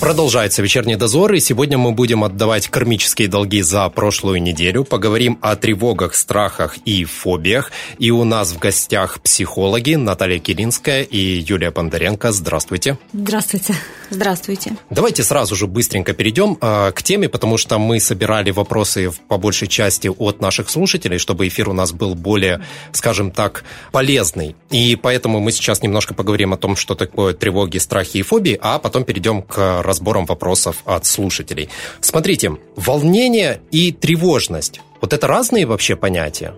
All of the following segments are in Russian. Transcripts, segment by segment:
Продолжается вечерний дозор, и сегодня мы будем отдавать кармические долги за прошлую неделю. Поговорим о тревогах, страхах и фобиях. И у нас в гостях психологи Наталья Киринская и Юлия Бондаренко. Здравствуйте. Здравствуйте. Здравствуйте. Давайте сразу же быстренько перейдем э, к теме, потому что мы собирали вопросы по большей части от наших слушателей, чтобы эфир у нас был более, скажем так, полезный. И поэтому мы сейчас немножко поговорим о том, что такое тревоги, страхи и фобии, а потом перейдем к разбором вопросов от слушателей. Смотрите, волнение и тревожность. Вот это разные вообще понятия?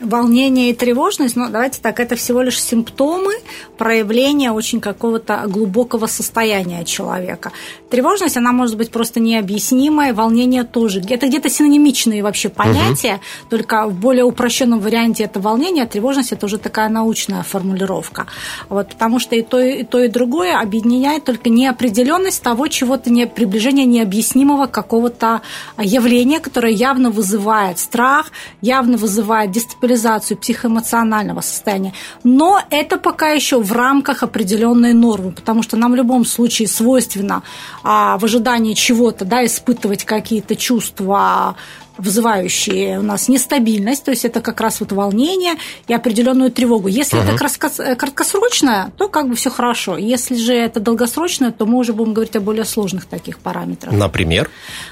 Волнение и тревожность, ну, давайте так, это всего лишь симптомы проявления очень какого-то глубокого состояния человека. Тревожность, она может быть просто необъяснимая, волнение тоже. Это где-то синонимичные вообще понятия, угу. только в более упрощенном варианте это волнение, а тревожность – это уже такая научная формулировка. Вот, потому что и то, и то, и другое объединяет только неопределенность того чего-то, не, приближение необъяснимого какого-то явления, которое явно вызывает страх, явно вызывает дестабилизацию психоэмоционального состояния. Но это пока еще в рамках определенной нормы, потому что нам в любом случае свойственно а, в ожидании чего-то да, испытывать какие-то чувства вызывающие у нас нестабильность, то есть это как раз вот волнение и определенную тревогу. Если uh-huh. это краткосрочное, то как бы все хорошо. Если же это долгосрочное, то мы уже будем говорить о более сложных таких параметрах. Например?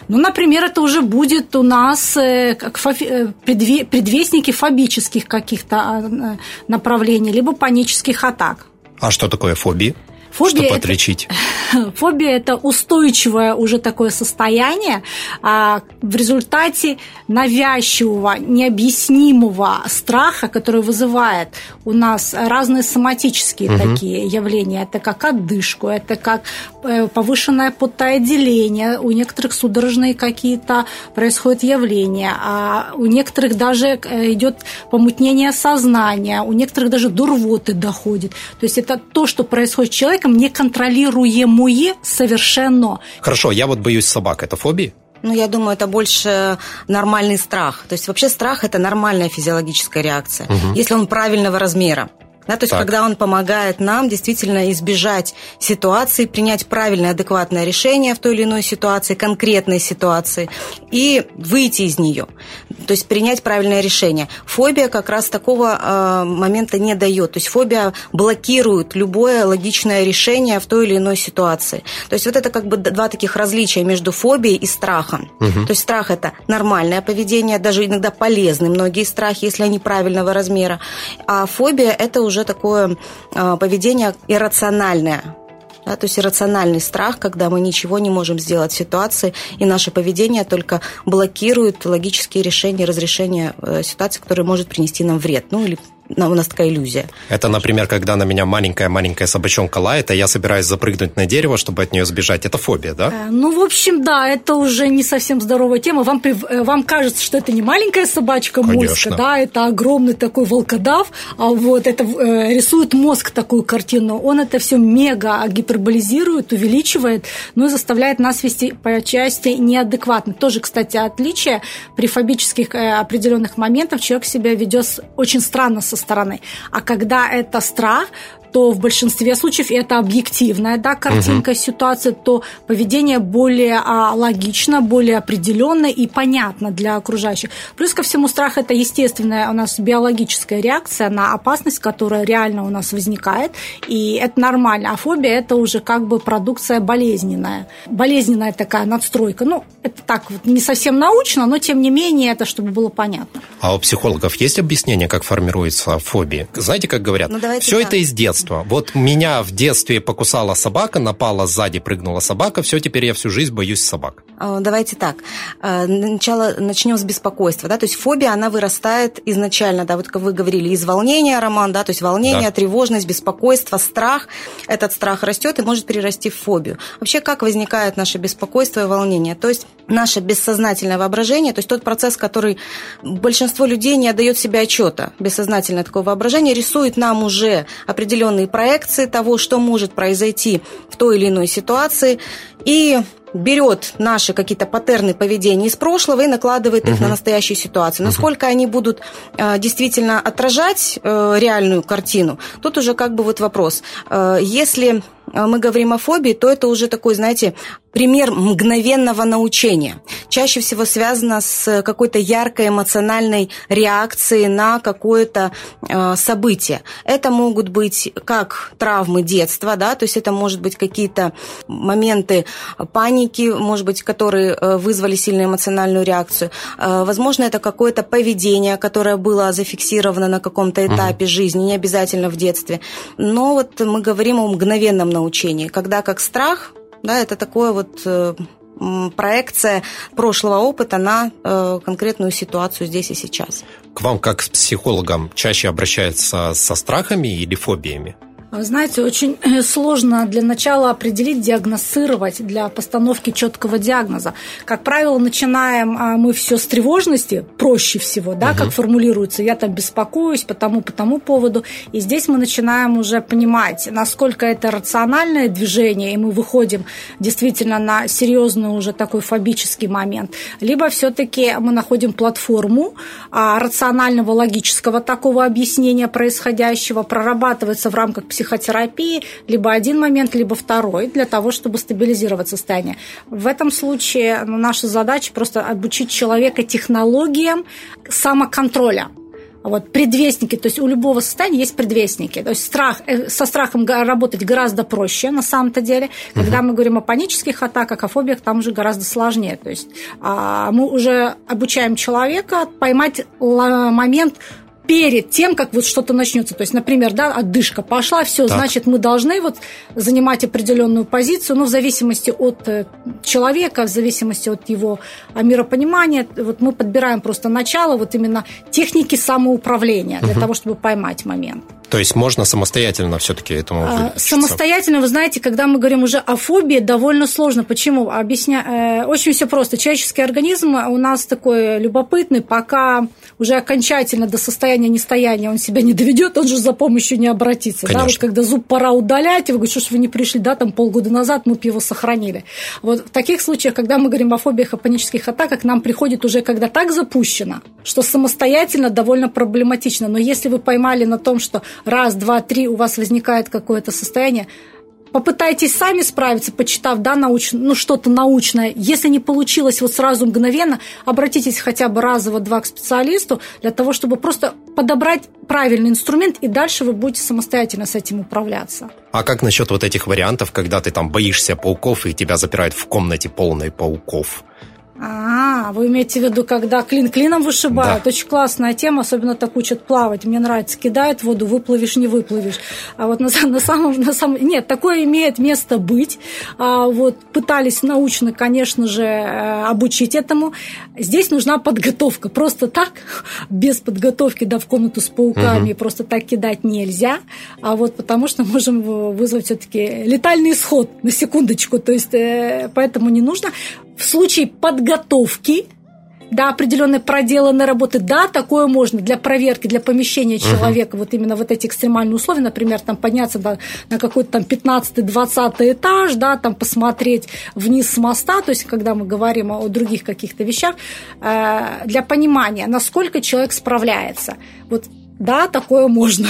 Ну, например, это уже будет у нас э, как э, предвестники фобических каких-то а, направлений, либо панических атак. А что такое фобии? Фобия Чтобы отличить. Это, фобия – это устойчивое уже такое состояние а, в результате навязчивого, необъяснимого страха, который вызывает у нас разные соматические угу. такие явления. Это как отдышку, это как э, повышенное потоотделение, у некоторых судорожные какие-то происходят явления, а у некоторых даже э, идет помутнение сознания, у некоторых даже до рвоты доходит. То есть это то, что происходит с человеком, неконтролируемое совершенно. Хорошо, я вот боюсь собак. Это фобия? Ну, я думаю, это больше нормальный страх. То есть вообще страх – это нормальная физиологическая реакция, угу. если он правильного размера. Да, то есть, так. когда он помогает нам действительно избежать ситуации, принять правильное, адекватное решение в той или иной ситуации, конкретной ситуации, и выйти из нее. То есть, принять правильное решение. Фобия как раз такого э, момента не дает. То есть, фобия блокирует любое логичное решение в той или иной ситуации. То есть, вот это как бы два таких различия между фобией и страхом. Угу. То есть, страх – это нормальное поведение, даже иногда полезны многие страхи, если они правильного размера. А фобия – это уже уже такое а, поведение иррациональное. Да, то есть иррациональный страх, когда мы ничего не можем сделать в ситуации, и наше поведение только блокирует логические решения, разрешения э, ситуации, которые может принести нам вред, ну или у нас такая иллюзия. Это, например, когда на меня маленькая-маленькая собачонка лает, а я собираюсь запрыгнуть на дерево, чтобы от нее сбежать. Это фобия, да? Э, ну, в общем, да, это уже не совсем здоровая тема. Вам, э, вам кажется, что это не маленькая собачка Конечно. да, это огромный такой волкодав, а вот это э, рисует мозг такую картину. Он это все мега гиперболизирует, увеличивает, ну и заставляет нас вести по части неадекватно. Тоже, кстати, отличие при фобических определенных моментах человек себя ведет очень странно со стороны. А когда это страх, то в большинстве случаев это объективная да, картинка угу. ситуации, то поведение более а, логично, более определенно и понятно для окружающих. Плюс ко всему страх это естественная у нас биологическая реакция на опасность, которая реально у нас возникает, и это нормально. А фобия это уже как бы продукция болезненная, болезненная такая надстройка. Ну, это так вот не совсем научно, но тем не менее это чтобы было понятно. А у психологов есть объяснение, как формируется фобия? Знаете, как говорят? Ну, все так. это из детства детства. Вот меня в детстве покусала собака, напала сзади, прыгнула собака, все, теперь я всю жизнь боюсь собак. А, давайте так. А, сначала начнем с беспокойства. Да? То есть фобия, она вырастает изначально, да, вот как вы говорили, из волнения, Роман, да, то есть волнение, да. тревожность, беспокойство, страх. Этот страх растет и может перерасти в фобию. Вообще, как возникает наше беспокойство и волнение? То есть наше бессознательное воображение, то есть тот процесс, который большинство людей не отдает себе отчета, бессознательное такое воображение рисует нам уже определенные проекции того, что может произойти в той или иной ситуации, и берет наши какие-то паттерны поведения из прошлого и накладывает их угу. на настоящую ситуацию. Насколько угу. они будут э, действительно отражать э, реальную картину, тут уже как бы вот вопрос. Э, если мы говорим о фобии, то это уже такой, знаете, пример мгновенного научения. Чаще всего связано с какой-то яркой эмоциональной реакцией на какое-то э, событие. Это могут быть как травмы детства, да, то есть это может быть какие-то моменты паники, может быть, которые э, вызвали сильную эмоциональную реакцию. Э, возможно, это какое-то поведение, которое было зафиксировано на каком-то этапе угу. жизни, не обязательно в детстве. Но вот мы говорим о мгновенном научении учении, когда как страх, да, это такое вот э, проекция прошлого опыта на э, конкретную ситуацию здесь и сейчас. К вам как с психологом чаще обращаются со страхами или фобиями? Вы знаете, очень э, сложно для начала определить, диагностировать для постановки четкого диагноза. Как правило, начинаем а, мы все с тревожности, проще всего, да, угу. как формулируется. Я там беспокоюсь по тому, по тому поводу. И здесь мы начинаем уже понимать, насколько это рациональное движение, и мы выходим действительно на серьезный уже такой фобический момент. Либо все-таки мы находим платформу а, рационального, логического такого объяснения происходящего, прорабатывается в рамках психологии психотерапии либо один момент, либо второй, для того, чтобы стабилизировать состояние. В этом случае ну, наша задача просто обучить человека технологиям самоконтроля. Вот, предвестники, то есть у любого состояния есть предвестники. То есть страх, э, со страхом работать гораздо проще на самом-то деле. Когда угу. мы говорим о панических атаках, о фобиях, там уже гораздо сложнее. То есть а, мы уже обучаем человека поймать момент перед тем, как вот что-то начнется. То есть, например, да, отдышка пошла, все, так. значит, мы должны вот занимать определенную позицию, но в зависимости от э, человека, в зависимости от его а, миропонимания, вот мы подбираем просто начало вот именно техники самоуправления для угу. того, чтобы поймать момент. То есть можно самостоятельно все-таки этому а, выучиться? Самостоятельно, вы знаете, когда мы говорим уже о фобии, довольно сложно. Почему? Объясня... Э, очень все просто. Человеческий организм у нас такой любопытный, пока уже окончательно до состояния нестояния он себя не доведет, он же за помощью не обратится. Конечно. Да, вот когда зуб пора удалять, и вы говорите, что ж вы не пришли, да, там полгода назад мы его сохранили. Вот в таких случаях, когда мы говорим о фобиях, о панических атаках, нам приходит уже когда так запущено, что самостоятельно довольно проблематично. Но если вы поймали на том, что раз, два, три у вас возникает какое-то состояние, попытайтесь сами справиться, почитав, да, науч... ну, что-то научное. Если не получилось вот сразу мгновенно, обратитесь хотя бы разово-два к специалисту для того, чтобы просто подобрать правильный инструмент, и дальше вы будете самостоятельно с этим управляться. А как насчет вот этих вариантов, когда ты там боишься пауков, и тебя запирают в комнате полной пауков? А, вы имеете в виду, когда клин клином вышибают? Да. Очень классная тема, особенно так учат плавать. Мне нравится, кидает воду, выплывешь, не выплывешь. А вот на, на самом, на самом... Нет, такое имеет место быть. А, вот пытались научно, конечно же, э, обучить этому. Здесь нужна подготовка. Просто так, без подготовки, да, в комнату с пауками, угу. просто так кидать нельзя. А вот потому что можем вызвать все-таки летальный исход, на секундочку. То есть, э, поэтому не нужно в случае подготовки до определенной проделанной работы, да, такое можно для проверки, для помещения человека, uh-huh. вот именно вот эти экстремальные условия, например, там подняться на, на какой-то там 15-20 этаж, да, там посмотреть вниз с моста, то есть когда мы говорим о, о других каких-то вещах, э, для понимания, насколько человек справляется. Вот да, такое можно.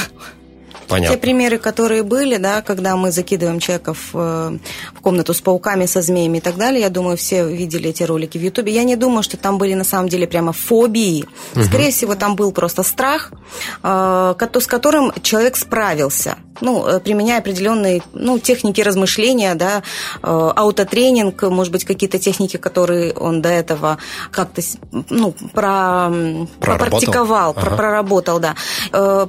Понятно. Те примеры, которые были, да, когда мы закидываем человека в, э, в комнату с пауками, со змеями и так далее, я думаю, все видели эти ролики в Ютубе. Я не думаю, что там были на самом деле прямо фобии. Угу. Скорее всего, там был просто страх, э, с которым человек справился ну, э, применяя определенные ну, техники размышления, да, аутотренинг, может быть, какие-то техники, которые он до этого как-то ну, про, пропрактиковал, ага. проработал, да.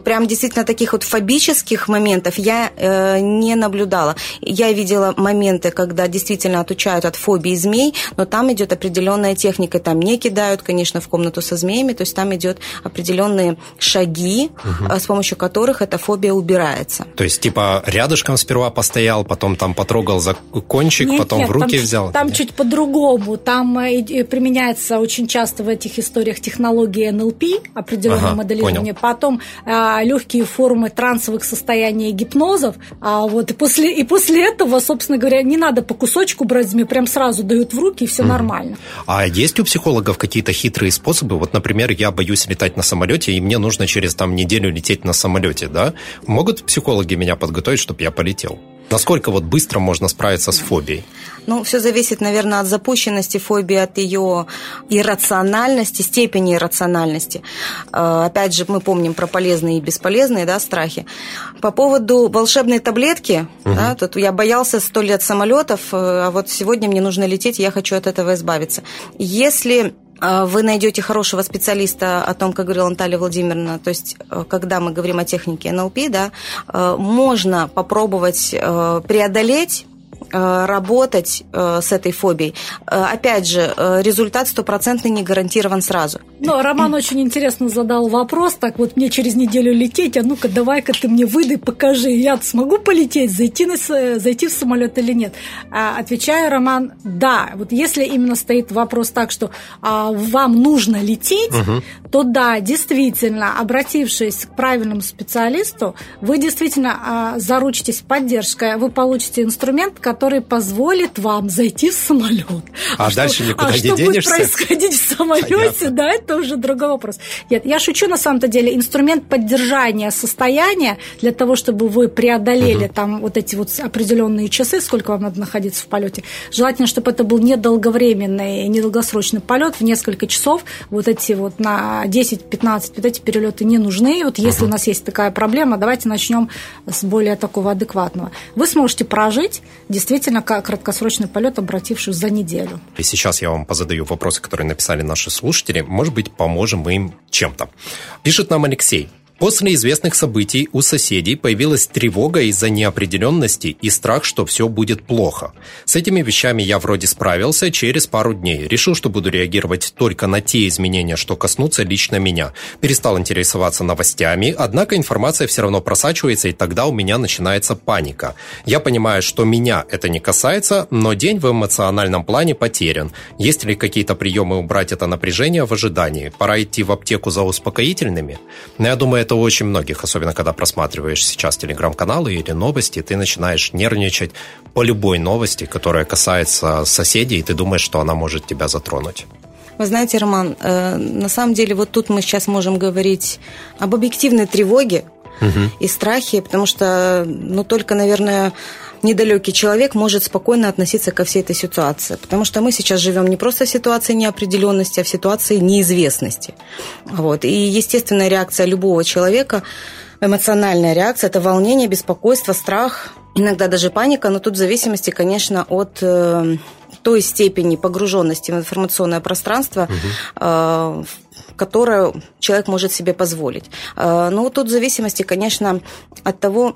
Прям действительно таких вот фобических моментов я э, не наблюдала. Я видела моменты, когда действительно отучают от фобии змей, но там идет определенная техника. Там не кидают, конечно, в комнату со змеями, то есть там идет определенные шаги, угу. с помощью которых эта фобия убирается. То есть, типа, рядышком сперва постоял, потом там потрогал за кончик, нет, потом нет, в руки там, взял? Там нет? чуть по-другому. Там э, применяется очень часто в этих историях технология НЛП, определенное ага, моделирование. Понял. Потом э, легкие формы трансовых состояний гипнозов. А вот и после, и после этого, собственно говоря, не надо по кусочку брать, мне прям сразу дают в руки, и все mm. нормально. А есть у психологов какие-то хитрые способы? Вот, например, я боюсь летать на самолете, и мне нужно через там неделю лететь на самолете, да? Могут психологи меня подготовить, чтобы я полетел? Насколько вот быстро можно справиться с фобией? Ну, все зависит, наверное, от запущенности фобии, от ее иррациональности, степени иррациональности. Э, опять же, мы помним про полезные и бесполезные да, страхи. По поводу волшебной таблетки, угу. да, тут я боялся сто лет самолетов, э, а вот сегодня мне нужно лететь, я хочу от этого избавиться. Если вы найдете хорошего специалиста о том, как говорила Наталья Владимировна, то есть когда мы говорим о технике НЛП, да, можно попробовать преодолеть Э, работать э, с этой фобией. Э, опять же, результат стопроцентный не гарантирован сразу. Но Роман очень интересно задал вопрос, так вот мне через неделю лететь, а ну-ка давай-ка ты мне выдай, покажи, я смогу полететь, зайти, на, зайти в самолет или нет? А, отвечаю, Роман, да. Вот если именно стоит вопрос так, что а, вам нужно лететь, угу. то да, действительно, обратившись к правильному специалисту, вы действительно а, заручитесь поддержкой, вы получите инструмент, который позволит вам зайти в самолет. А, а дальше никуда а не что денешься? будет происходить в самолете, Понятно. да, это уже другой вопрос. Нет, я шучу на самом-то деле. Инструмент поддержания состояния для того, чтобы вы преодолели угу. там вот эти вот определенные часы, сколько вам надо находиться в полете. Желательно, чтобы это был недолговременный, недолгосрочный полет в несколько часов. Вот эти вот на 10-15 вот эти перелеты не нужны. Вот если угу. у нас есть такая проблема, давайте начнем с более такого адекватного. Вы сможете прожить действительно краткосрочный полет, обратившись за неделю. И сейчас я вам позадаю вопросы, которые написали наши слушатели. Может быть, поможем мы им чем-то. Пишет нам Алексей. После известных событий у соседей появилась тревога из-за неопределенности и страх, что все будет плохо. С этими вещами я вроде справился через пару дней. Решил, что буду реагировать только на те изменения, что коснутся лично меня. Перестал интересоваться новостями, однако информация все равно просачивается, и тогда у меня начинается паника. Я понимаю, что меня это не касается, но день в эмоциональном плане потерян. Есть ли какие-то приемы убрать это напряжение в ожидании? Пора идти в аптеку за успокоительными? Но я думаю, это это у очень многих, особенно когда просматриваешь сейчас телеграм-каналы или новости, ты начинаешь нервничать по любой новости, которая касается соседей, и ты думаешь, что она может тебя затронуть. Вы знаете, Роман, э, на самом деле вот тут мы сейчас можем говорить об объективной тревоге угу. и страхе, потому что, ну, только, наверное, недалекий человек может спокойно относиться ко всей этой ситуации. Потому что мы сейчас живем не просто в ситуации неопределенности, а в ситуации неизвестности. Вот. И естественная реакция любого человека, эмоциональная реакция – это волнение, беспокойство, страх, иногда даже паника, но тут в зависимости, конечно, от э, той степени погруженности в информационное пространство, угу. которое человек может себе позволить. Э, но тут в зависимости, конечно, от того,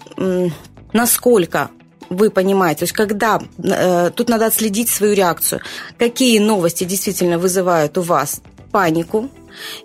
насколько вы понимаете, то есть когда э, тут надо отследить свою реакцию, какие новости действительно вызывают у вас панику,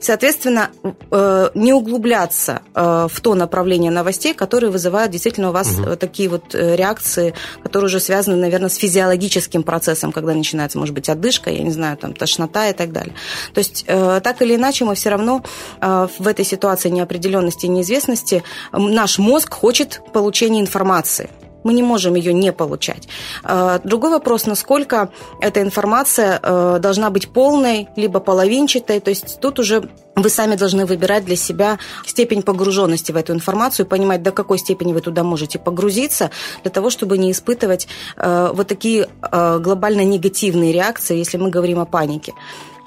Соответственно, э, не углубляться э, в то направление новостей, которые вызывают действительно у вас угу. такие вот реакции, которые уже связаны, наверное, с физиологическим процессом, когда начинается, может быть, отдышка, я не знаю, там, тошнота и так далее. То есть, так или иначе, мы все равно в этой ситуации неопределенности и неизвестности наш мозг хочет получения информации. Мы не можем ее не получать. А, другой вопрос, насколько эта информация э, должна быть полной, либо половинчатой. То есть тут уже вы сами должны выбирать для себя степень погруженности в эту информацию, понимать, до какой степени вы туда можете погрузиться, для того, чтобы не испытывать э, вот такие э, глобально негативные реакции, если мы говорим о панике.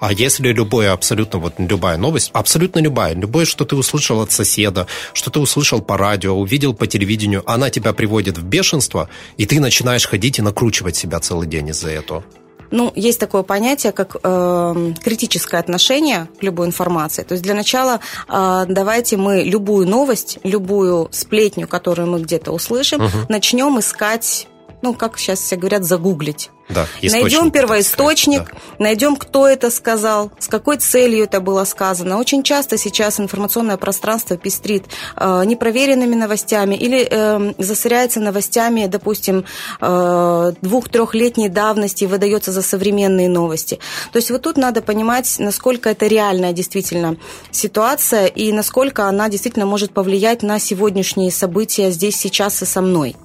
А если любое, абсолютно вот любая новость, абсолютно любая, любое, что ты услышал от соседа, что ты услышал по радио, увидел по телевидению, она тебя приводит в бешенство, и ты начинаешь ходить и накручивать себя целый день из-за этого. Ну, есть такое понятие, как э, критическое отношение к любой информации. То есть для начала э, давайте мы любую новость, любую сплетню, которую мы где-то услышим, угу. начнем искать ну, как сейчас все говорят, загуглить. Да, найдем первоисточник, да. найдем, кто это сказал, с какой целью это было сказано. Очень часто сейчас информационное пространство пестрит э, непроверенными новостями или э, засоряется новостями, допустим, э, двух-трехлетней давности, выдается за современные новости. То есть вот тут надо понимать, насколько это реальная действительно ситуация и насколько она действительно может повлиять на сегодняшние события здесь, сейчас и со мной.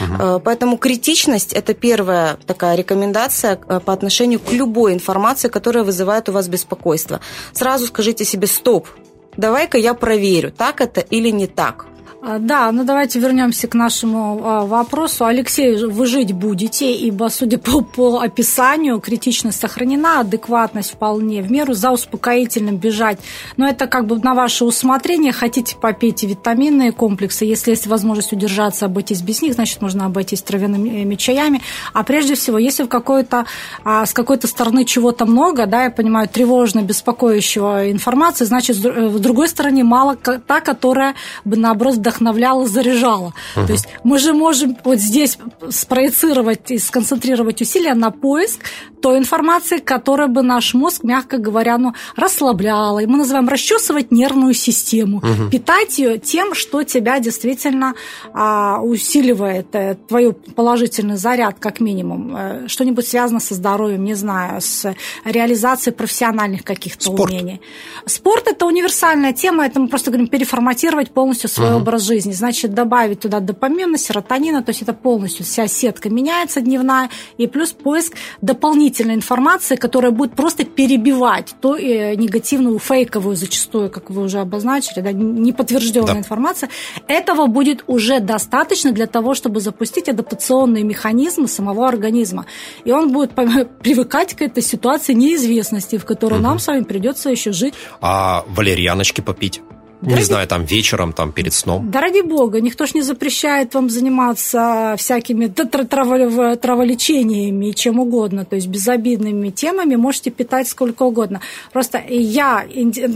Угу. Поэтому критичность – это первая такая рекомендация э, по отношению к любой информации, которая вызывает у вас беспокойство. Сразу скажите себе «стоп», давай-ка я проверю, так это или не так. А, да, ну давайте вернемся к нашему а, вопросу. Алексей, вы жить будете, ибо, судя по, по описанию, критичность сохранена, адекватность вполне в меру, за успокоительным бежать. Но это как бы на ваше усмотрение. Хотите, попейте витаминные комплексы. Если есть возможность удержаться, обойтись без них, значит, можно обойтись травяными чаями. А прежде всего, если в какой-то, а, с какой-то стороны чего-то много, да, я понимаю, тревожно беспокоящего информации, значит, э, другой стороны, мало та, которая бы, наоборот, вдохновляла, заряжала. Угу. То есть мы же можем вот здесь спроецировать и сконцентрировать усилия на поиск той информации, которая бы наш мозг, мягко говоря, ну, расслабляла. И мы называем расчесывать нервную систему, угу. питать ее тем, что тебя действительно а, усиливает э, твой положительный заряд, как минимум. Э, что-нибудь связано со здоровьем, не знаю, с реализацией профессиональных каких-то умений. Спорт – это универсальная тема, это мы просто говорим переформатировать полностью свой угу. образ жизни. Значит, добавить туда допамина, серотонина, то есть это полностью вся сетка меняется дневная, и плюс поиск дополнительной информации, которая будет просто перебивать то э, негативную, фейковую зачастую, как вы уже обозначили, да, неподтвержденная да. информация. Этого будет уже достаточно для того, чтобы запустить адаптационные механизмы самого организма. И он будет привыкать к этой ситуации неизвестности, в которой угу. нам с вами придется еще жить. А валерьяночки попить? Да не ради... знаю, там вечером, там перед сном. Да ради бога, никто ж не запрещает вам заниматься всякими траволечениями и чем угодно, то есть безобидными темами можете питать сколько угодно. Просто я,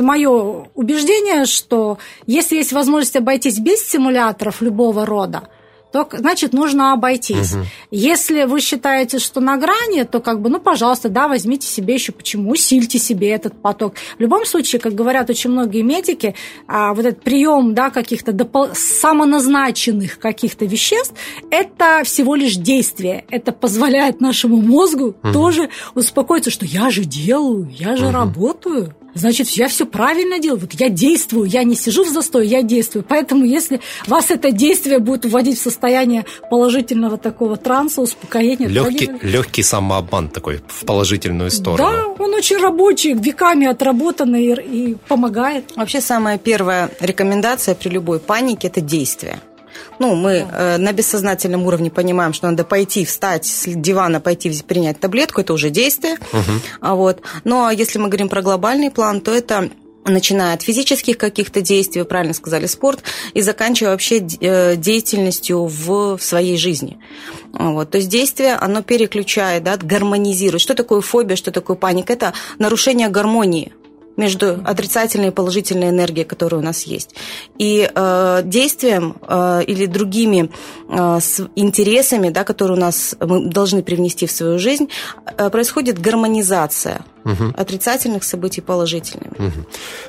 мое убеждение, что если есть возможность обойтись без стимуляторов любого рода, то, значит, нужно обойтись. Угу. Если вы считаете, что на грани, то как бы, ну, пожалуйста, да, возьмите себе еще почему, усильте себе этот поток. В любом случае, как говорят очень многие медики, а, вот этот прием, да, каких-то допол- самоназначенных каких-то веществ, это всего лишь действие. Это позволяет нашему мозгу угу. тоже успокоиться, что я же делаю, я же угу. работаю значит, я все правильно делаю. Вот я действую, я не сижу в застое, я действую. Поэтому, если вас это действие будет вводить в состояние положительного такого транса, успокоения... Легкий, то... легкий самообман такой в положительную сторону. Да, он очень рабочий, веками отработанный и, и помогает. Вообще, самая первая рекомендация при любой панике – это действие. Ну, мы э, на бессознательном уровне понимаем, что надо пойти, встать с дивана, пойти принять таблетку, это уже действие. Угу. А вот. Но если мы говорим про глобальный план, то это начиная от физических каких-то действий, вы правильно сказали, спорт, и заканчивая вообще э, деятельностью в своей жизни. Вот. То есть действие, оно переключает, да, гармонизирует. Что такое фобия, что такое паника? Это нарушение гармонии между отрицательной и положительной энергией, которая у нас есть. И э, действием э, или другими э, с интересами, да, которые у нас мы должны привнести в свою жизнь, э, происходит гармонизация угу. отрицательных событий положительными. Угу.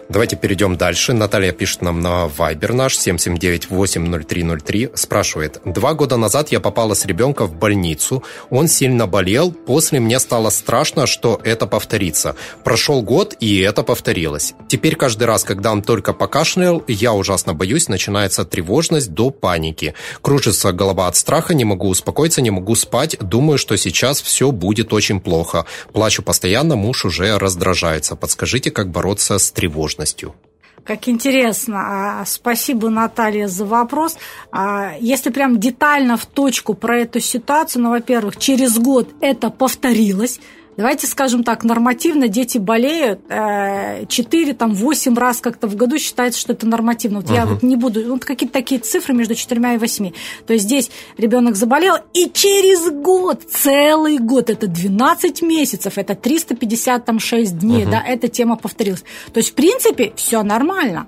Давайте перейдем дальше. Наталья пишет нам на Viber наш 779-80303. Спрашивает. Два года назад я попала с ребенка в больницу. Он сильно болел. После мне стало страшно, что это повторится. Прошел год, и это повторилось. Теперь каждый раз, когда он только покашлял, я ужасно боюсь, начинается тревожность до паники. Кружится голова от страха, не могу успокоиться, не могу спать. Думаю, что сейчас все будет очень плохо. Плачу постоянно, муж уже раздражается. Подскажите, как бороться с тревожностью? Как интересно. А, спасибо, Наталья, за вопрос. А, если прям детально в точку про эту ситуацию, ну, во-первых, через год это повторилось, Давайте скажем так, нормативно дети болеют 4-8 э, раз как-то в году считается, что это нормативно. Вот uh-huh. я вот не буду, вот какие-то такие цифры между 4 и 8. То есть здесь ребенок заболел, и через год, целый год, это 12 месяцев, это 356 дней, uh-huh. да, эта тема повторилась. То есть, в принципе, все нормально.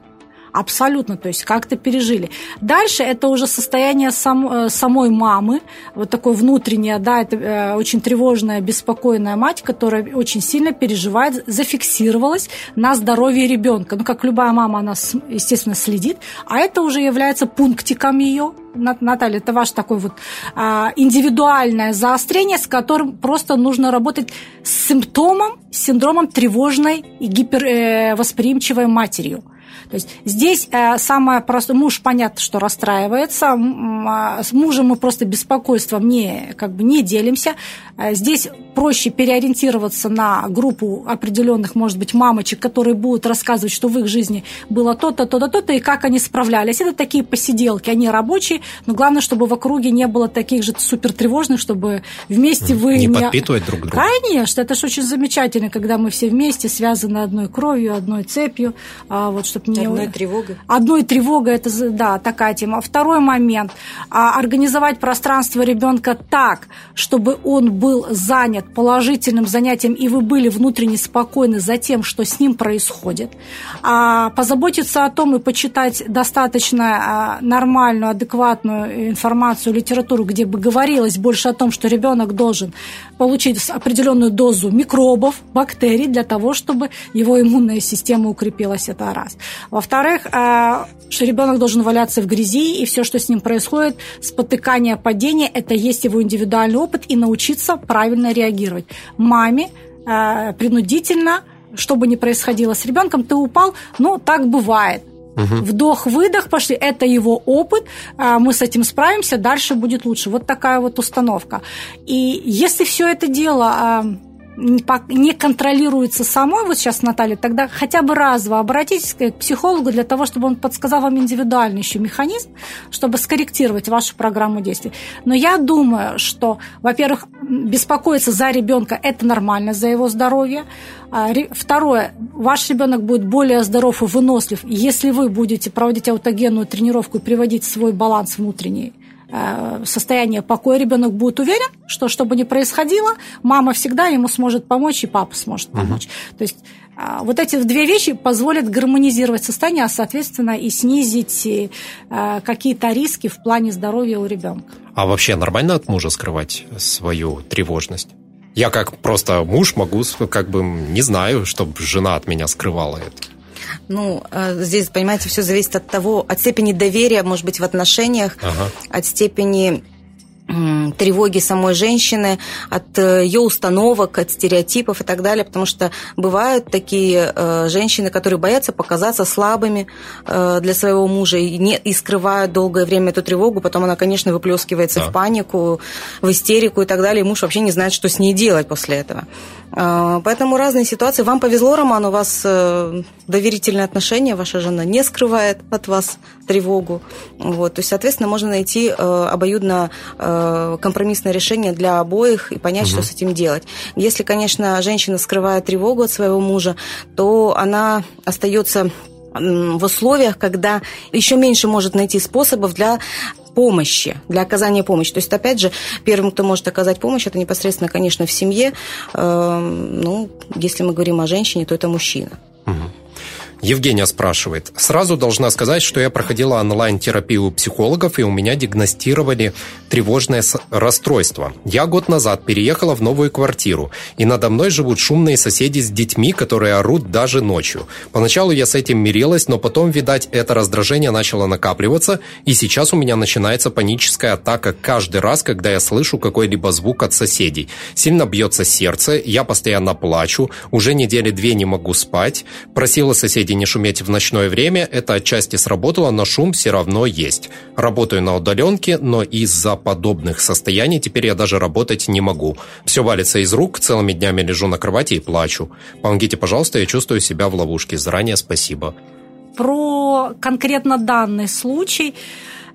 Абсолютно, то есть как-то пережили. Дальше это уже состояние сам, э, самой мамы, вот такое внутреннее, да, это э, очень тревожная, беспокойная мать, которая очень сильно переживает, зафиксировалась на здоровье ребенка. Ну, как любая мама, она, естественно, следит, а это уже является пунктиком ее, Наталья, это ваше такое вот а, индивидуальное заострение, с которым просто нужно работать с симптомом, синдромом тревожной и гипервосприимчивой матерью. То есть здесь э, самое простое, муж, понятно, что расстраивается, а, с мужем мы просто беспокойством не, как бы не делимся. Э, здесь проще переориентироваться на группу определенных, может быть, мамочек, которые будут рассказывать, что в их жизни было то-то, то-то, то-то, и как они справлялись. Это такие посиделки, они рабочие, но главное, чтобы в округе не было таких же супер тревожных, чтобы вместе вы... Не, не... подпитывать друг друга. Конечно, это же очень замечательно, когда мы все вместе связаны одной кровью, одной цепью, а, вот, чтобы не... Одной тревогой. Одной тревогой, это, да, такая тема. Второй момент. А, организовать пространство ребенка так, чтобы он был занят положительным занятием, и вы были внутренне спокойны за тем, что с ним происходит. А, позаботиться о том и почитать достаточно а, нормальную, адекватную информацию, литературу, где бы говорилось больше о том, что ребенок должен получить определенную дозу микробов, бактерий для того, чтобы его иммунная система укрепилась. Это раз. Во-вторых, э, что ребенок должен валяться в грязи, и все, что с ним происходит, спотыкание, падение, это есть его индивидуальный опыт, и научиться правильно реагировать. Маме э, принудительно, что бы ни происходило с ребенком, ты упал, ну, так бывает. Угу. Вдох-выдох пошли, это его опыт, э, мы с этим справимся, дальше будет лучше. Вот такая вот установка. И если все это дело не контролируется самой, вот сейчас Наталья, тогда хотя бы разово обратитесь к психологу для того, чтобы он подсказал вам индивидуальный еще механизм, чтобы скорректировать вашу программу действий. Но я думаю, что, во-первых, беспокоиться за ребенка – это нормально, за его здоровье. А, второе, ваш ребенок будет более здоров и вынослив, если вы будете проводить аутогенную тренировку и приводить свой баланс внутренний состояние покоя ребенок будет уверен, что что бы ни происходило, мама всегда ему сможет помочь, и папа сможет помочь. Угу. То есть э, вот эти две вещи позволят гармонизировать состояние, а, соответственно, и снизить э, какие-то риски в плане здоровья у ребенка. А вообще нормально от мужа скрывать свою тревожность? Я как просто муж могу, как бы, не знаю, чтобы жена от меня скрывала это. Ну, э, здесь, понимаете, все зависит от того, от степени доверия, может быть, в отношениях, ага. от степени тревоги самой женщины, от э, ее установок, от стереотипов и так далее, потому что бывают такие э, женщины, которые боятся показаться слабыми э, для своего мужа и, не, и скрывают долгое время эту тревогу, потом она, конечно, выплескивается да. в панику, в истерику и так далее, и муж вообще не знает, что с ней делать после этого. Поэтому разные ситуации. Вам повезло, Роман, у вас доверительные отношения, ваша жена не скрывает от вас тревогу. Вот. То есть, соответственно, можно найти обоюдно Э, компромиссное решение для обоих и понять, угу. что с этим делать. Если, конечно, женщина скрывает тревогу от своего мужа, то она остается в условиях, когда еще меньше может найти способов для помощи, для оказания помощи. То есть, опять же, первым, кто может оказать помощь, это непосредственно, конечно, в семье. Эм, ну, если мы говорим о женщине, то это мужчина. Угу. Евгения спрашивает. Сразу должна сказать, что я проходила онлайн-терапию у психологов, и у меня диагностировали тревожное расстройство. Я год назад переехала в новую квартиру, и надо мной живут шумные соседи с детьми, которые орут даже ночью. Поначалу я с этим мирилась, но потом, видать, это раздражение начало накапливаться, и сейчас у меня начинается паническая атака каждый раз, когда я слышу какой-либо звук от соседей. Сильно бьется сердце, я постоянно плачу, уже недели две не могу спать, просила соседей не шуметь в ночное время, это отчасти сработало, но шум все равно есть. Работаю на удаленке, но из-за подобных состояний теперь я даже работать не могу. Все валится из рук, целыми днями лежу на кровати и плачу. Помогите, пожалуйста, я чувствую себя в ловушке. Заранее спасибо. Про конкретно данный случай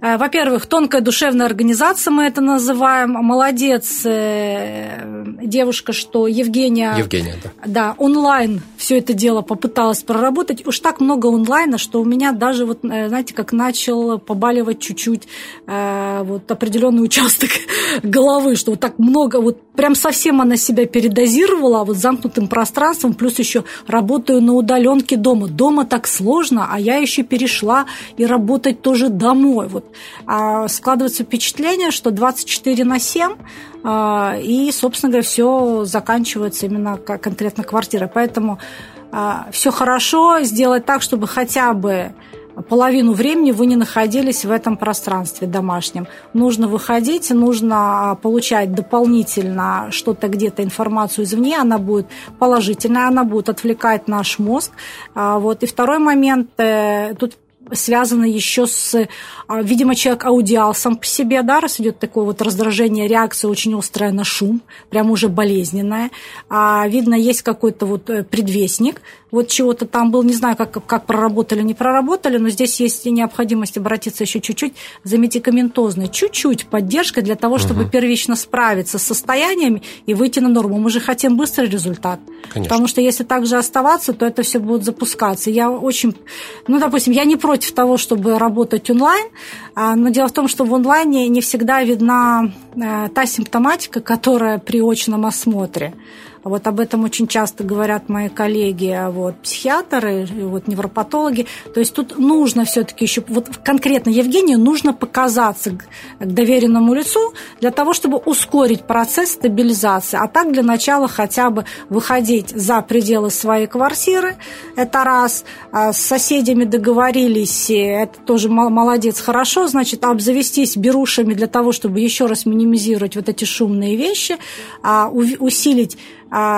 во-первых, тонкая душевная организация, мы это называем. Молодец э, девушка, что Евгения... Евгения, да. Да, онлайн все это дело попыталась проработать. Уж так много онлайна, что у меня даже, вот, э, знаете, как начал побаливать чуть-чуть вот определенный участок головы, что вот так много, вот прям совсем она себя передозировала вот замкнутым пространством, плюс еще работаю на удаленке дома. Дома так сложно, а я еще перешла и работать тоже домой. Вот складывается впечатление, что 24 на 7 а, и, собственно говоря, все заканчивается именно конкретно квартирой. Поэтому а, все хорошо, сделать так, чтобы хотя бы половину времени вы не находились в этом пространстве домашнем. Нужно выходить, нужно получать дополнительно что-то где-то, информацию извне, она будет положительная, она будет отвлекать наш мозг. А, вот. И второй момент, э, тут связано еще с, а, видимо, человек аудиал сам по себе, да, раз идет такое вот раздражение, реакция очень острая на шум, прям уже болезненная. А, видно, есть какой-то вот э, предвестник, вот чего-то там был, не знаю, как, как проработали, не проработали, но здесь есть необходимость обратиться еще чуть-чуть за медикаментозной, чуть-чуть поддержкой для того, чтобы угу. первично справиться с состояниями и выйти на норму. Мы же хотим быстрый результат. Конечно. Потому что если так же оставаться, то это все будет запускаться. Я очень, ну, допустим, я не против того, чтобы работать онлайн, а, но дело в том, что в онлайне не всегда видна э, та симптоматика, которая при очном осмотре. Вот об этом очень часто говорят мои коллеги, а вот, психиатры, вот, невропатологи. То есть тут нужно все-таки еще, вот конкретно Евгению нужно показаться к, доверенному лицу для того, чтобы ускорить процесс стабилизации. А так для начала хотя бы выходить за пределы своей квартиры, это раз. А с соседями договорились, это тоже молодец, хорошо, значит, обзавестись берушами для того, чтобы еще раз минимизировать вот эти шумные вещи, а усилить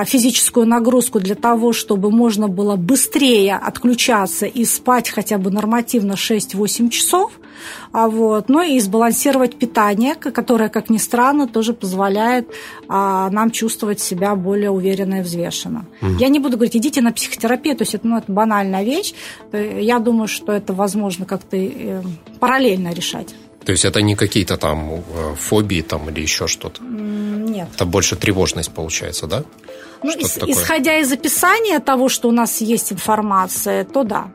физическую нагрузку для того, чтобы можно было быстрее отключаться и спать хотя бы нормативно 6-8 часов. А вот, ну и сбалансировать питание, которое, как ни странно, тоже позволяет а, нам чувствовать себя более уверенно и взвешенно. Угу. Я не буду говорить, идите на психотерапию, то есть это, ну, это банальная вещь. Я думаю, что это возможно как-то э, параллельно решать. То есть это не какие-то там э, фобии там или еще что-то? Нет. Это больше тревожность получается, да? Ну, ис- исходя из описания того, что у нас есть информация, то да.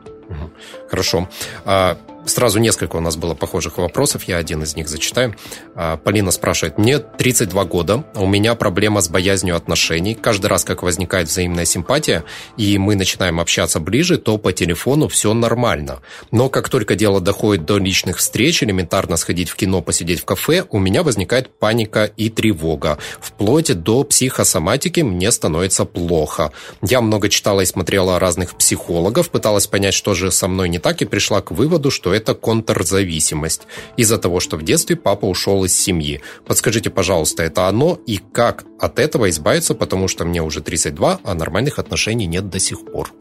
Хорошо. А Сразу несколько у нас было похожих вопросов, я один из них зачитаю. А, Полина спрашивает, мне 32 года, у меня проблема с боязнью отношений. Каждый раз, как возникает взаимная симпатия, и мы начинаем общаться ближе, то по телефону все нормально. Но как только дело доходит до личных встреч, элементарно сходить в кино, посидеть в кафе, у меня возникает паника и тревога. Вплоть до психосоматики мне становится плохо. Я много читала и смотрела разных психологов, пыталась понять, что же со мной не так, и пришла к выводу, что это контрзависимость из-за того, что в детстве папа ушел из семьи. Подскажите, пожалуйста, это оно и как от этого избавиться, потому что мне уже 32, а нормальных отношений нет до сих пор.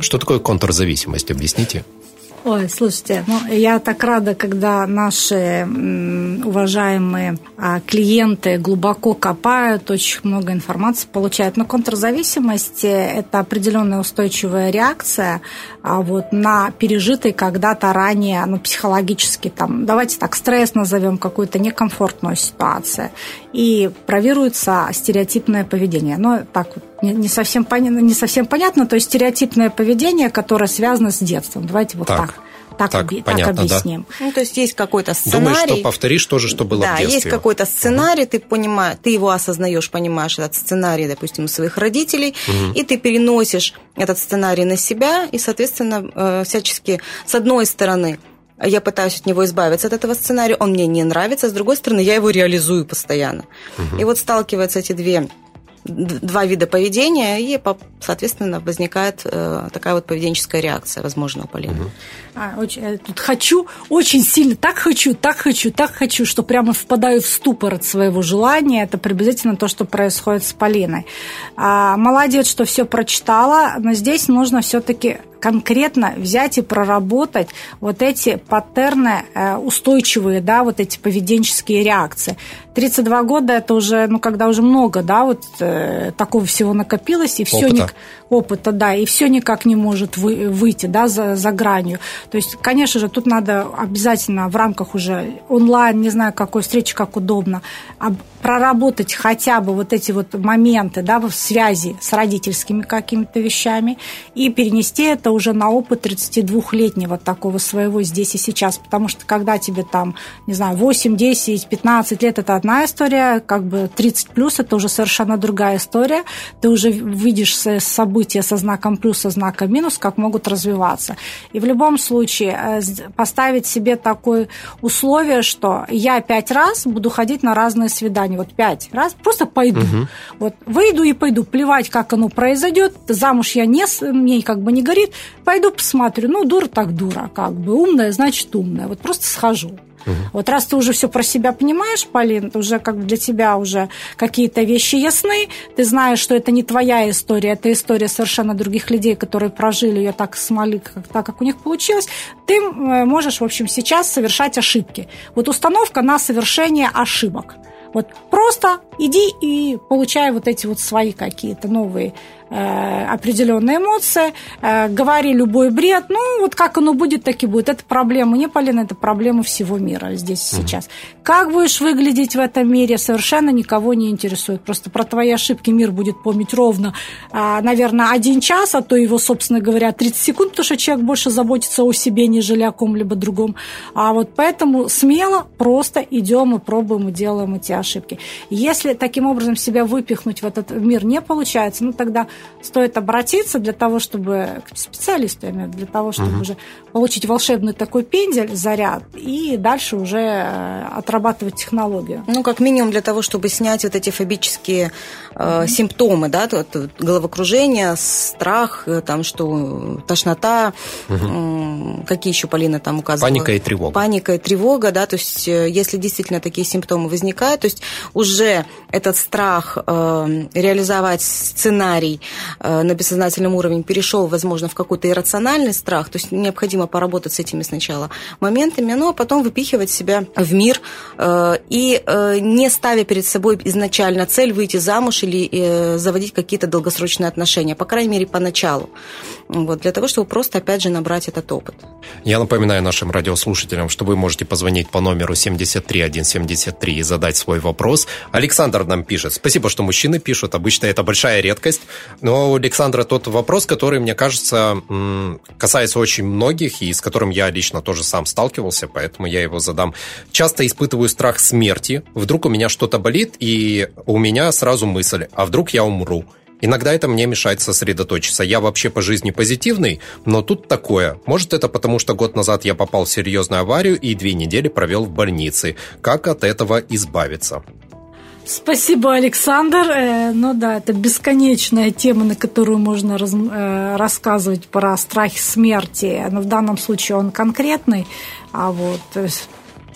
Что такое контрзависимость, объясните? Ой, слушайте, ну, я так рада, когда наши уважаемые а, клиенты глубоко копают, очень много информации получают. Но контрзависимость – это определенная устойчивая реакция а, вот, на пережитый когда-то ранее, ну, психологически, там, давайте так, стресс назовем, какую-то некомфортную ситуацию. И проверяется стереотипное поведение. Но так вот не, не, совсем, не совсем понятно, то есть стереотипное поведение, которое связано с детством. Давайте вот так. так так, так, оби- понятно, так объясним. Да. Ну, то есть есть какой-то сценарий. Думаешь, что повторишь то же, что было да, в детстве. есть какой-то сценарий, угу. ты понимаешь, ты его осознаешь, понимаешь этот сценарий, допустим, у своих родителей, угу. и ты переносишь этот сценарий на себя, и, соответственно, э, всячески, с одной стороны, я пытаюсь от него избавиться от этого сценария, он мне не нравится, с другой стороны, я его реализую постоянно. Угу. И вот сталкиваются эти две два вида поведения, и, соответственно, возникает э, такая вот поведенческая реакция, возможно, у Полины. Угу. А, очень, я тут хочу, очень сильно, так хочу, так хочу, так хочу, что прямо впадаю в ступор от своего желания. Это приблизительно то, что происходит с Полиной. А, молодец, что все прочитала, но здесь нужно все-таки конкретно взять и проработать вот эти паттерны э, устойчивые, да, вот эти поведенческие реакции. 32 года это уже, ну, когда уже много, да, вот э, такого всего накопилось, и все опыта. Не, опыта, да, и все никак не может вы, выйти, да, за, за гранью. То есть, конечно же, тут надо обязательно в рамках уже онлайн, не знаю, какой встречи, как удобно, проработать хотя бы вот эти вот моменты, да, в связи с родительскими какими-то вещами и перенести это уже на опыт 32-летнего такого своего здесь и сейчас, потому что когда тебе там, не знаю, 8, 10, 15 лет, это одна история, как бы 30 плюс это уже совершенно другая история. Ты уже видишь события со знаком плюс, со знаком минус, как могут развиваться. И в любом случае э, поставить себе такое условие, что я пять раз буду ходить на разные свидания, вот пять раз, просто пойду. Угу. Вот выйду и пойду, плевать, как оно произойдет, замуж я не, мне как бы не горит, пойду посмотрю, ну, дура так дура, как бы, умная, значит, умная, вот просто схожу. Угу. Вот раз ты уже все про себя понимаешь, Полин, уже как бы для тебя уже какие-то вещи ясны, ты знаешь, что это не твоя история, это история совершенно других людей, которые прожили ее так смоли, как, так, как у них получилось, ты можешь, в общем, сейчас совершать ошибки. Вот установка на совершение ошибок. Вот просто иди и получай вот эти вот свои какие-то новые Э, определенные эмоции, э, говори любой бред, ну, вот как оно будет, так и будет. Это проблема не Полина, это проблема всего мира здесь и сейчас. Как будешь выглядеть в этом мире, совершенно никого не интересует. Просто про твои ошибки мир будет помнить ровно, а, наверное, один час, а то его, собственно говоря, 30 секунд, потому что человек больше заботится о себе, нежели о ком-либо другом. А вот поэтому смело просто идем и пробуем и делаем эти ошибки. Если таким образом себя выпихнуть в этот мир не получается, ну, тогда стоит обратиться для того, чтобы к специалисту, для того, чтобы угу. уже получить волшебный такой пендель, заряд, и дальше уже э, отрабатывать технологию. Ну, как минимум для того, чтобы снять вот эти фобические э, симптомы, да, головокружение, страх, э, там что, тошнота, угу. э, какие еще Полина там указывала? Паника и тревога. Паника и тревога, да, то есть э, если действительно такие симптомы возникают, то есть уже этот страх э, реализовать сценарий на бессознательном уровне перешел, возможно, в какой-то иррациональный страх, то есть необходимо поработать с этими сначала моментами, ну а потом выпихивать себя в мир э, и э, не ставя перед собой изначально цель выйти замуж или заводить какие-то долгосрочные отношения, по крайней мере, поначалу. Вот, для того, чтобы просто, опять же, набрать этот опыт. Я напоминаю нашим радиослушателям, что вы можете позвонить по номеру 73173 и задать свой вопрос. Александр нам пишет. Спасибо, что мужчины пишут. Обычно это большая редкость. Но, Александра, тот вопрос, который, мне кажется, касается очень многих, и с которым я лично тоже сам сталкивался, поэтому я его задам. Часто испытываю страх смерти. Вдруг у меня что-то болит, и у меня сразу мысль, а вдруг я умру? Иногда это мне мешает сосредоточиться. Я вообще по жизни позитивный, но тут такое. Может, это потому, что год назад я попал в серьезную аварию и две недели провел в больнице. Как от этого избавиться? Спасибо, Александр. Э, ну да, это бесконечная тема, на которую можно раз, э, рассказывать про страхи смерти. Но в данном случае он конкретный. А вот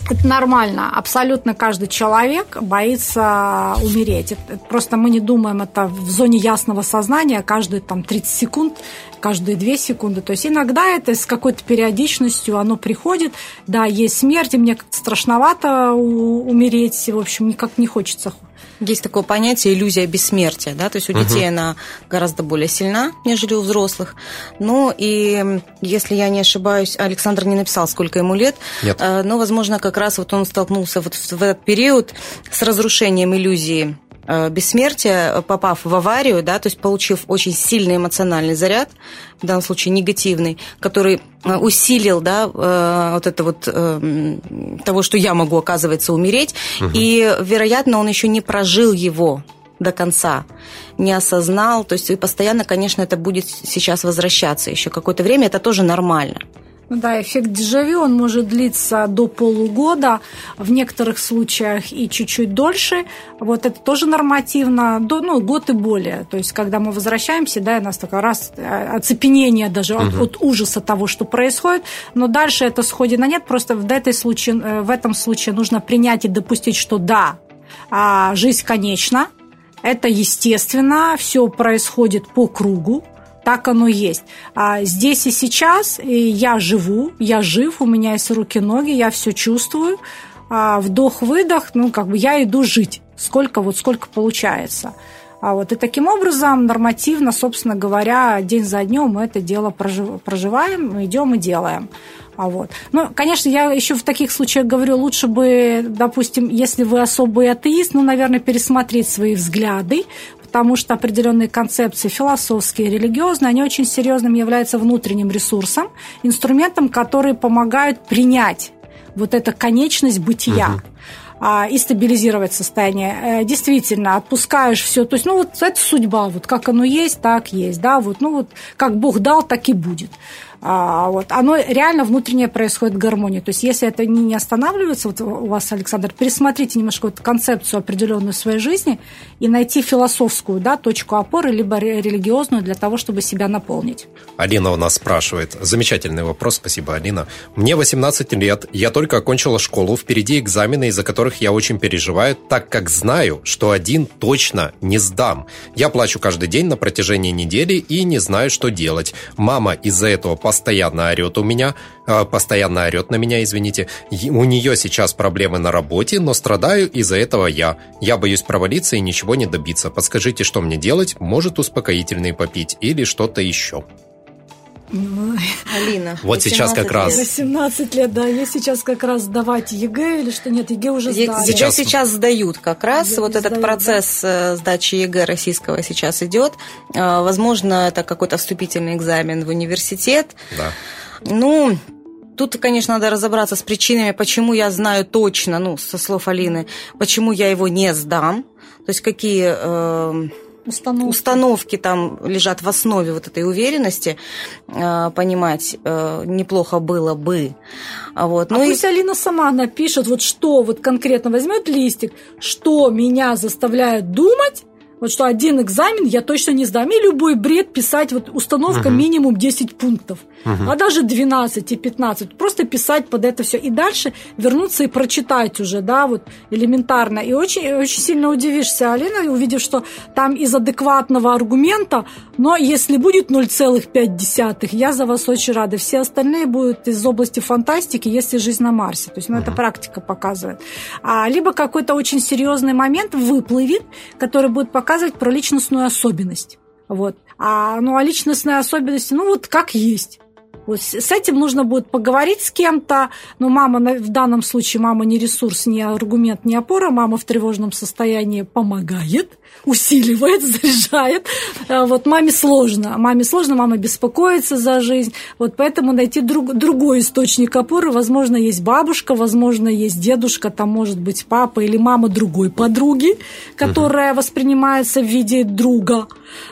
это нормально. Абсолютно каждый человек боится умереть. Просто мы не думаем это в зоне ясного сознания каждые там 30 секунд, каждые 2 секунды. То есть иногда это с какой-то периодичностью оно приходит. Да, есть смерть, и мне страшновато умереть. В общем, никак не хочется есть такое понятие иллюзия бессмертия, да, то есть у детей угу. она гораздо более сильна, нежели у взрослых. Ну и если я не ошибаюсь, Александр не написал, сколько ему лет, Нет. Э, но, возможно, как раз вот он столкнулся вот в этот период с разрушением иллюзии бессмертия, попав в аварию, да, то есть получив очень сильный эмоциональный заряд, в данном случае негативный, который э, усилил, да, э, вот это вот того, что я могу, оказывается, умереть, угу. и, вероятно, он еще не прожил его до конца, не осознал, то есть и постоянно, конечно, это будет сейчас возвращаться еще какое-то время, это тоже нормально. Ну да, эффект дежавю, он может длиться до полугода, в некоторых случаях и чуть-чуть дольше. Вот это тоже нормативно, до, ну, год и более. То есть, когда мы возвращаемся, да, у нас такое раз э, оцепенение даже угу. от, от ужаса того, что происходит, но дальше это сходит на нет. Просто в, этой случае, э, в этом случае нужно принять и допустить, что да, а, жизнь конечна, это естественно, все происходит по кругу, так оно есть. А здесь и сейчас я живу, я жив, у меня есть руки-ноги, я все чувствую. А вдох-выдох, ну, как бы я иду жить. Сколько вот, сколько получается. А вот и таким образом нормативно, собственно говоря, день за днем мы это дело проживаем, идем и делаем. А вот. Ну, конечно, я еще в таких случаях говорю, лучше бы, допустим, если вы особый атеист, ну, наверное, пересмотреть свои взгляды, потому что определенные концепции философские, религиозные, они очень серьезным являются внутренним ресурсом, инструментом, который помогают принять вот эту конечность бытия. Угу и стабилизировать состояние. Э, действительно, отпускаешь все. То есть, ну, вот это судьба, вот как оно есть, так есть, да, вот, ну, вот как Бог дал, так и будет. А, вот, оно реально внутреннее происходит гармония. То есть, если это не останавливается, вот у вас, Александр, пересмотрите немножко вот концепцию определенную своей жизни и найти философскую да, точку опоры, либо религиозную для того, чтобы себя наполнить. Алина у нас спрашивает. Замечательный вопрос, спасибо, Алина. Мне 18 лет, я только окончила школу, впереди экзамены, из-за которых я очень переживаю, так как знаю, что один точно не сдам. Я плачу каждый день на протяжении недели и не знаю, что делать. Мама из-за этого постоянно орет у меня, э, постоянно орет на меня, извините. У нее сейчас проблемы на работе, но страдаю из-за этого я. Я боюсь провалиться и ничего не добиться. Подскажите, что мне делать? Может, успокоительные попить или что-то еще? Алина. Вот сейчас как раз. 18 лет, да. Я сейчас как раз сдавать ЕГЭ или что нет, ЕГЭ уже сдали. Сейчас, сейчас сдают как раз. ЕГЭ вот этот сдают, процесс да. Э, сдачи ЕГЭ российского сейчас идет. Э, возможно, это какой-то вступительный экзамен в университет. Да. Ну, Тут, конечно, надо разобраться с причинами, почему я знаю точно, ну, со слов Алины, почему я его не сдам. То есть какие э, установки. установки там лежат в основе вот этой уверенности, э, понимать э, неплохо было бы. Вот. Ну а и... пусть Алина сама напишет, вот что, вот конкретно возьмет листик, что меня заставляет думать, вот что один экзамен я точно не сдам. И любой бред писать, вот установка угу. минимум 10 пунктов, угу. а даже 12 и 15. Просто писать под это все. И дальше вернуться и прочитать уже, да, вот элементарно. И очень, очень сильно удивишься, Алина, увидев, что там из адекватного аргумента, но если будет 0,5, я за вас очень рада. Все остальные будут из области фантастики, если жизнь на Марсе. То есть, ну, угу. это практика показывает. А, либо какой-то очень серьезный момент выплывет, который будет показывать рассказывать про личностную особенность. Вот. А, ну, а личностные особенности, ну, вот как есть. Вот с этим нужно будет поговорить с кем-то. Но мама, в данном случае, мама не ресурс, не аргумент, не опора. Мама в тревожном состоянии помогает, усиливает, заряжает. А вот маме сложно. Маме сложно, мама беспокоится за жизнь. Вот поэтому найти друг, другой источник опоры. Возможно, есть бабушка, возможно, есть дедушка, там может быть папа или мама другой подруги, которая угу. воспринимается в виде друга.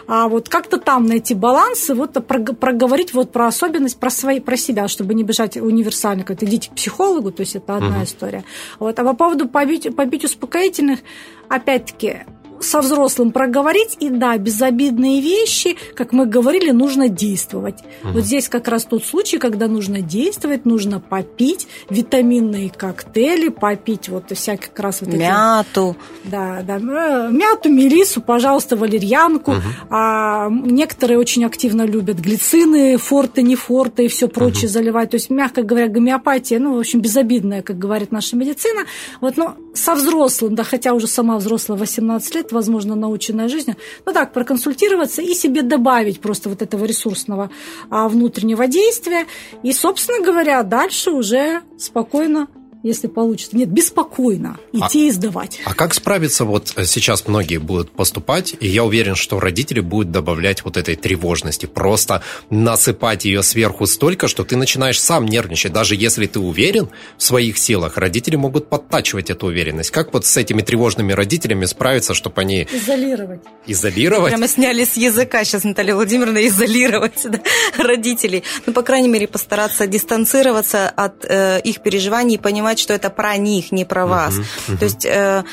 А вот как-то там найти баланс и вот проговорить вот про особенность про, свои, про себя, чтобы не бежать универсально, как идите к психологу, то есть это одна угу. история. Вот. А по поводу побить, побить успокоительных, опять-таки, со взрослым проговорить, и да, безобидные вещи, как мы говорили, нужно действовать. Угу. Вот здесь как раз тот случай, когда нужно действовать, нужно попить витаминные коктейли, попить вот всякие как раз вот эти... Мяту. Да, да, э, мяту, мелису, пожалуйста, валерьянку. Угу. А некоторые очень активно любят глицины, форты, не форты и все прочее угу. заливать. То есть, мягко говоря, гомеопатия, ну, в общем, безобидная, как говорит наша медицина. Вот, но со взрослым, да, хотя уже сама взрослая 18 лет, возможно, наученная жизнью, ну так, проконсультироваться и себе добавить просто вот этого ресурсного а, внутреннего действия. И, собственно говоря, дальше уже спокойно если получится. Нет, беспокойно идти а, и сдавать. А как справиться? Вот э, сейчас многие будут поступать, и я уверен, что родители будут добавлять вот этой тревожности, просто насыпать ее сверху столько, что ты начинаешь сам нервничать. Даже если ты уверен в своих силах, родители могут подтачивать эту уверенность. Как вот с этими тревожными родителями справиться, чтобы они... Изолировать. Изолировать? Прямо сняли с языка сейчас, Наталья Владимировна, изолировать да, родителей. Ну, по крайней мере, постараться дистанцироваться от э, их переживаний и понимать, понимать, что это про них, не про вас. Uh-huh, uh-huh. То есть э,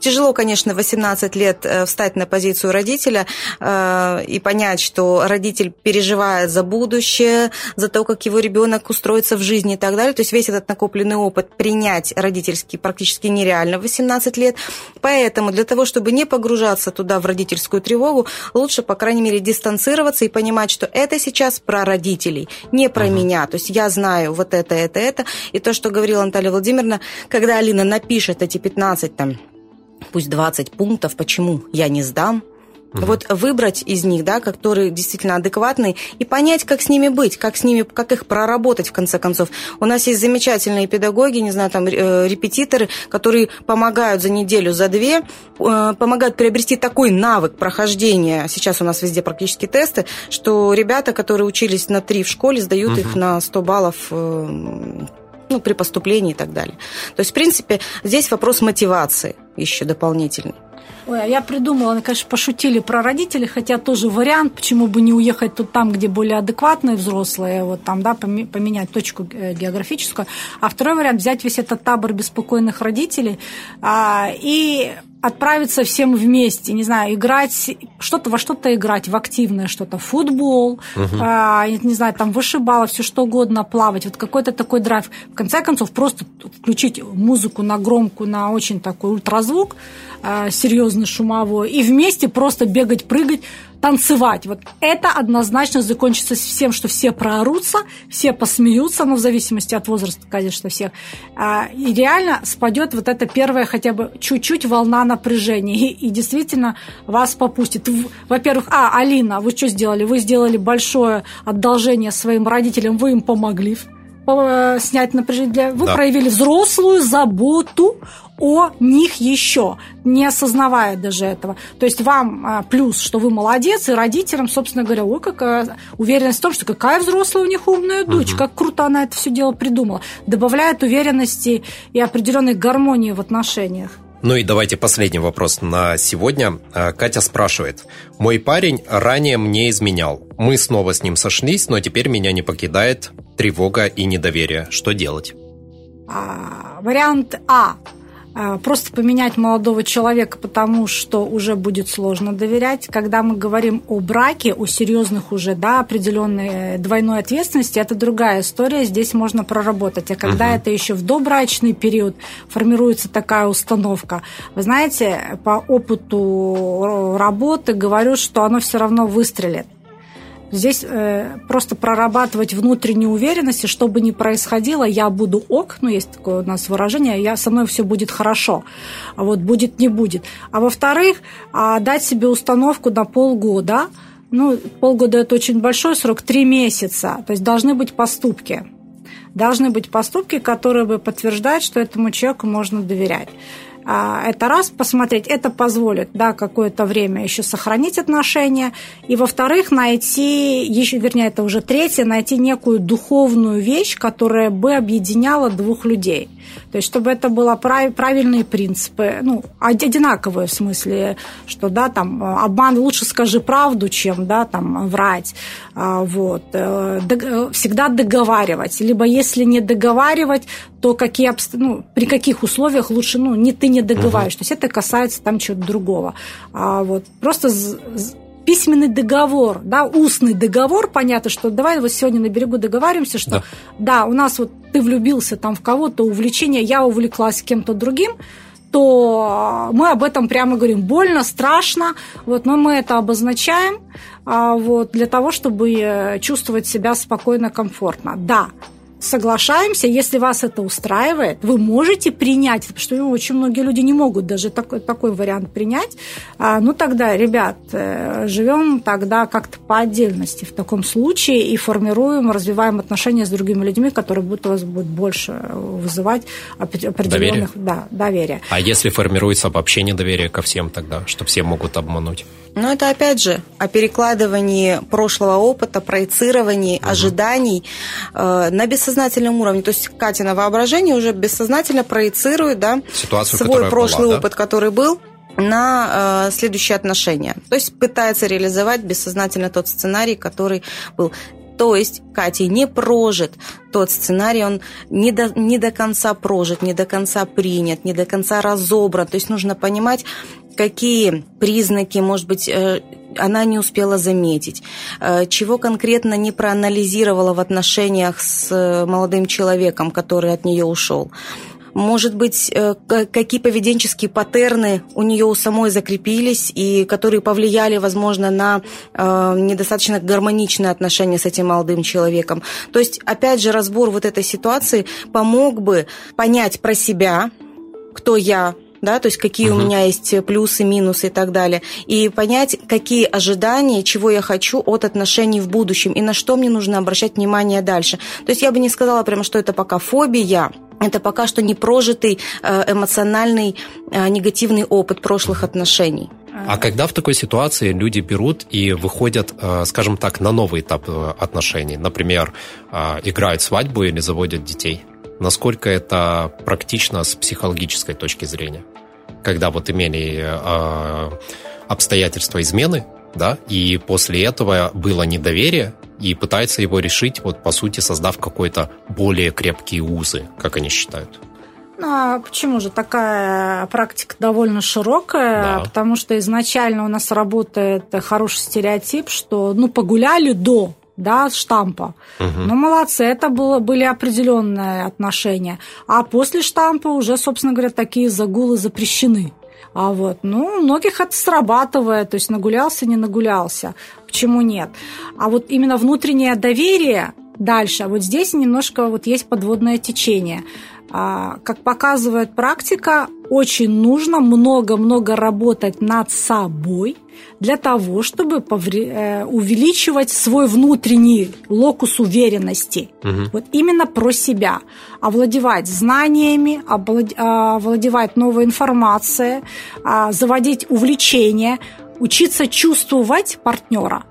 тяжело, конечно, в 18 лет э, встать на позицию родителя э, и понять, что родитель переживает за будущее, за то, как его ребенок устроится в жизни и так далее. То есть весь этот накопленный опыт принять родительский практически нереально в 18 лет. Поэтому для того, чтобы не погружаться туда в родительскую тревогу, лучше, по крайней мере, дистанцироваться и понимать, что это сейчас про родителей, не про uh-huh. меня. То есть я знаю вот это, это, это. И то, что говорила Наталья Владимировна, когда Алина напишет эти 15 там пусть 20 пунктов, почему я не сдам, Угу. Вот выбрать из них, да, которые действительно адекватные, и понять, как с ними быть, как с ними, как их проработать в конце концов. У нас есть замечательные педагоги, не знаю, там э, репетиторы, которые помогают за неделю, за две, э, помогают приобрести такой навык прохождения. Сейчас у нас везде практически тесты, что ребята, которые учились на три в школе, сдают угу. их на 100 баллов э, ну, при поступлении и так далее. То есть, в принципе, здесь вопрос мотивации еще дополнительный. Ой, а я придумала, они, конечно, пошутили про родителей, хотя тоже вариант, почему бы не уехать тут там, где более адекватные взрослые, вот там, да, поменять точку э, географическую. А второй вариант взять весь этот табор беспокойных родителей а, и отправиться всем вместе, не знаю, играть, что-то во что-то играть, в активное что-то, футбол, угу. а, не знаю, там вышибало, все что угодно, плавать, вот какой-то такой драйв. В конце концов, просто включить музыку на громкую, на очень такой ультразвук, а, серьезный шумовой, и вместе просто бегать, прыгать, танцевать. Вот это однозначно закончится всем, что все проорутся, все посмеются, ну, в зависимости от возраста, конечно, всех. А, и реально спадет вот эта первая хотя бы чуть-чуть волна напряжения. И, и действительно вас попустит. Во-первых, а, Алина, вы что сделали? Вы сделали большое одолжение своим родителям, вы им помогли э, снять напряжение. Вы да. проявили взрослую заботу о них еще, не осознавая даже этого. То есть вам а, плюс, что вы молодец, и родителям, собственно говоря, ой, какая уверенность в том, что какая взрослая у них умная дочь, угу. как круто она это все дело придумала. Добавляет уверенности и определенной гармонии в отношениях. Ну и давайте последний вопрос на сегодня. А, Катя спрашивает. Мой парень ранее мне изменял. Мы снова с ним сошлись, но теперь меня не покидает тревога и недоверие. Что делать? А, вариант А. А, просто поменять молодого человека, потому что уже будет сложно доверять. Когда мы говорим о браке, о серьезных уже, да, определенной двойной ответственности, это другая история, здесь можно проработать. А когда угу. это еще в добрачный период формируется такая установка, вы знаете, по опыту работы говорю, что оно все равно выстрелит. Здесь э, просто прорабатывать внутреннюю уверенность, и что бы ни происходило, я буду ок, ну, есть такое у нас выражение, я, со мной все будет хорошо, а вот будет, не будет. А во-вторых, а дать себе установку на полгода, ну, полгода – это очень большой срок, три месяца, то есть должны быть поступки. Должны быть поступки, которые бы подтверждают, что этому человеку можно доверять. А, это раз посмотреть, это позволит да, какое-то время еще сохранить отношения, и во-вторых, найти, еще, вернее, это уже третье, найти некую духовную вещь, которая бы объединяла двух людей. То есть, чтобы это были правильные принципы, ну, одинаковые в смысле, что, да, там, обман, лучше скажи правду, чем, да, там, врать, а, вот, э, всегда договаривать, либо если не договаривать, то какие, ну, при каких условиях лучше, ну, не ты не договариваешь, угу. то есть это касается там чего-то другого, а вот просто письменный договор, да, устный договор, понятно, что давай вот сегодня на берегу договариваемся, что да, да у нас вот ты влюбился там в кого-то, увлечение, я увлеклась кем-то другим, то мы об этом прямо говорим. Больно, страшно, вот, но мы это обозначаем а, вот, для того, чтобы э, чувствовать себя спокойно, комфортно. Да, соглашаемся, если вас это устраивает, вы можете принять, потому что очень многие люди не могут даже такой, такой вариант принять, а, ну тогда, ребят, э, живем тогда как-то по отдельности в таком случае и формируем, развиваем отношения с другими людьми, которые будут у вас будут больше вызывать определенных доверие. Да, доверия. А если формируется вообще недоверие ко всем тогда, что все могут обмануть? Ну, это опять же о перекладывании прошлого опыта, проецировании угу. ожиданий э, на бессознательном уровне. То есть Катя на воображение уже бессознательно проецирует да, Ситуацию, свой прошлый была, опыт, да? который был, на э, следующие отношения. То есть пытается реализовать бессознательно тот сценарий, который был То есть Катя не прожит тот сценарий, он не до, не до конца прожит, не до конца принят, не до конца разобран. То есть нужно понимать, какие признаки, может быть, э, она не успела заметить, э, чего конкретно не проанализировала в отношениях с э, молодым человеком, который от нее ушел. Может быть, какие поведенческие паттерны у нее у самой закрепились и которые повлияли, возможно, на недостаточно гармоничные отношения с этим молодым человеком. То есть, опять же, разбор вот этой ситуации помог бы понять про себя, кто я, да, то есть какие угу. у меня есть плюсы, минусы и так далее, и понять, какие ожидания, чего я хочу от отношений в будущем, и на что мне нужно обращать внимание дальше. То есть я бы не сказала прямо, что это пока фобия, это пока что не прожитый э, эмоциональный э, негативный опыт прошлых отношений. А когда в такой ситуации люди берут и выходят, э, скажем так, на новый этап отношений, например, играют свадьбу или заводят детей? насколько это практично с психологической точки зрения. Когда вот имели э, обстоятельства измены, да, и после этого было недоверие, и пытается его решить, вот по сути, создав какой-то более крепкие узы, как они считают. Ну, а почему же такая практика довольно широкая? Да. Потому что изначально у нас работает хороший стереотип, что ну погуляли до, да, штампа. Угу. Ну, молодцы, это было, были определенные отношения. А после штампа уже, собственно говоря, такие загулы запрещены. А вот, ну, у многих это срабатывает, то есть нагулялся, не нагулялся. Почему нет? А вот именно внутреннее доверие дальше, вот здесь немножко вот есть подводное течение. А, как показывает практика, очень нужно много-много работать над собой для того, чтобы э, увеличивать свой внутренний локус уверенности. Угу. Вот именно про себя. Овладевать знаниями, овладевать новой информацией, а, заводить увлечения, учиться чувствовать партнера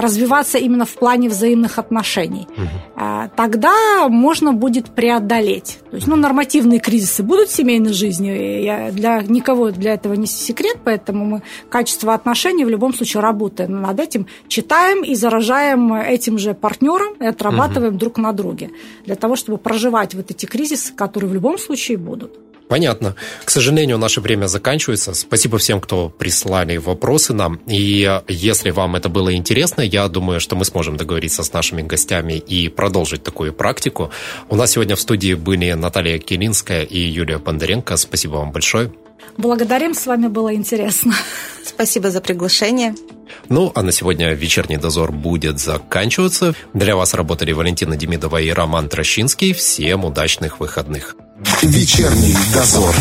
развиваться именно в плане взаимных отношений. Угу. Тогда можно будет преодолеть. То есть, ну, нормативные кризисы будут в семейной жизни. Я, для никого для этого не секрет, поэтому мы качество отношений в любом случае работаем над этим, читаем и заражаем этим же партнером и отрабатываем угу. друг на друге для того, чтобы проживать вот эти кризисы, которые в любом случае будут. Понятно. К сожалению, наше время заканчивается. Спасибо всем, кто прислали вопросы нам. И если вам это было интересно, я думаю, что мы сможем договориться с нашими гостями и продолжить такую практику. У нас сегодня в студии были Наталья Килинская и Юлия Бондаренко. Спасибо вам большое. Благодарим, с вами было интересно. Спасибо за приглашение. Ну, а на сегодня вечерний дозор будет заканчиваться. Для вас работали Валентина Демидова и Роман Трощинский. Всем удачных выходных. Вечерний дозор.